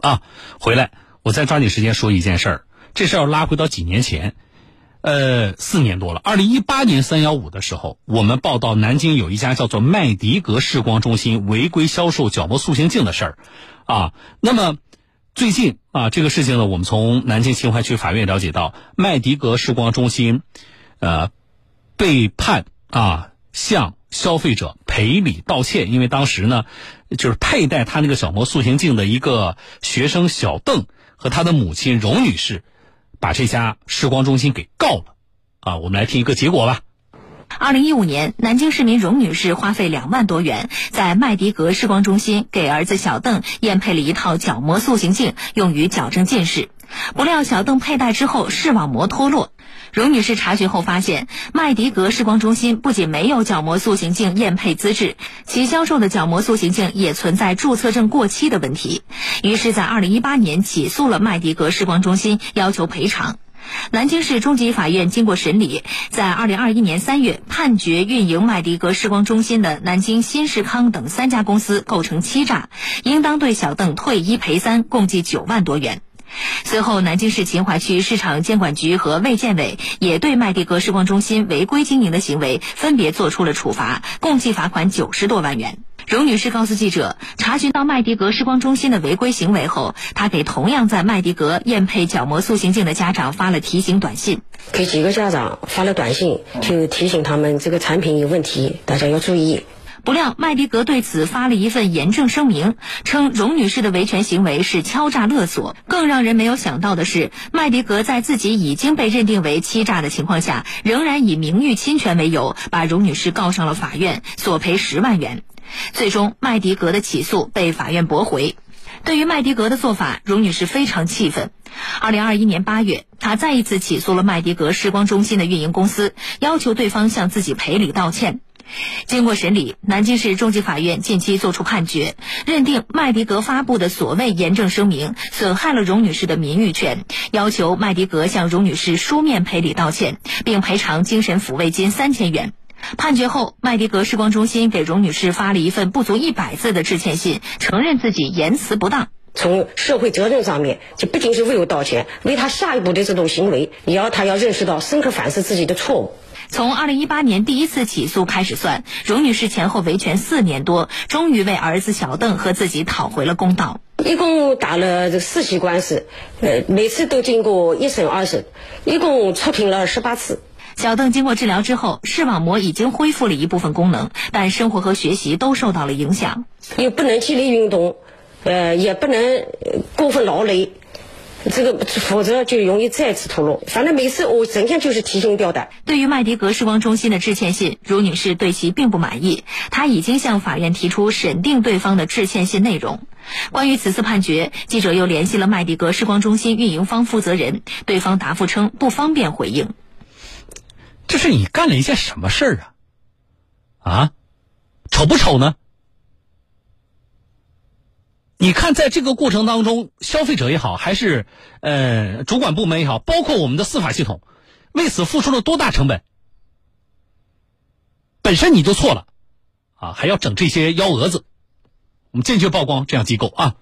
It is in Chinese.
啊，回来我再抓紧时间说一件事儿，这事儿要拉回到几年前，呃，四年多了。二零一八年三幺五的时候，我们报道南京有一家叫做麦迪格视光中心违规销售角膜塑形镜的事儿，啊，那么最近啊，这个事情呢，我们从南京秦淮区法院了解到，麦迪格视光中心，呃，被判啊向消费者赔礼道歉，因为当时呢，就是佩戴他那个角膜塑形镜的一个学生小邓和他的母亲荣女士，把这家视光中心给告了，啊，我们来听一个结果吧。二零一五年，南京市民荣女士花费两万多元，在麦迪格视光中心给儿子小邓验配了一套角膜塑形镜，用于矫正近视。不料小邓佩戴之后视网膜脱落。荣女士查询后发现，麦迪格视光中心不仅没有角膜塑形镜验配资质，其销售的角膜塑形镜也存在注册证过期的问题。于是，在二零一八年起诉了麦迪格视光中心，要求赔偿。南京市中级法院经过审理，在二零二一年三月判决运营麦迪格视光中心的南京新视康等三家公司构成欺诈，应当对小邓退一赔三，共计九万多元。随后，南京市秦淮区市场监管局和卫健委也对麦迪格视光中心违规经营的行为分别作出了处罚，共计罚款九十多万元。荣女士告诉记者，查询到麦迪格视光中心的违规行为后，她给同样在麦迪格验配角膜塑形镜的家长发了提醒短信，给几个家长发了短信，就提醒他们这个产品有问题，大家要注意。不料麦迪格对此发了一份严正声明，称荣女士的维权行为是敲诈勒索。更让人没有想到的是，麦迪格在自己已经被认定为欺诈的情况下，仍然以名誉侵权为由，把荣女士告上了法院，索赔十万元。最终，麦迪格的起诉被法院驳回。对于麦迪格的做法，荣女士非常气愤。二零二一年八月，她再一次起诉了麦迪格视光中心的运营公司，要求对方向自己赔礼道歉。经过审理，南京市中级法院近期作出判决，认定麦迪格发布的所谓严正声明损害了荣女士的名誉权，要求麦迪格向荣女士书面赔礼道歉，并赔偿精神抚慰金三千元。判决后，麦迪格视光中心给荣女士发了一份不足一百字的致歉信，承认自己言辞不当。从社会责任上面，就不仅是为我道歉，为他下一步的这种行为，也要他要认识到，深刻反思自己的错误。从二零一八年第一次起诉开始算，荣女士前后维权四年多，终于为儿子小邓和自己讨回了公道。一共打了这四起官司，呃，每次都经过一审、二审，一共出庭了十八次。小邓经过治疗之后，视网膜已经恢复了一部分功能，但生活和学习都受到了影响。又不能剧烈运动，呃，也不能过分劳累。这个否则就容易再次脱落。反正每次我整天就是提心吊胆。对于麦迪格视光中心的致歉信，卢女士对其并不满意，她已经向法院提出审定对方的致歉信内容。关于此次判决，记者又联系了麦迪格视光中心运营方负责人，对方答复称不方便回应。这是你干了一件什么事儿啊？啊，丑不丑呢？你看，在这个过程当中，消费者也好，还是呃主管部门也好，包括我们的司法系统，为此付出了多大成本？本身你就错了，啊，还要整这些幺蛾子，我们坚决曝光这样机构啊！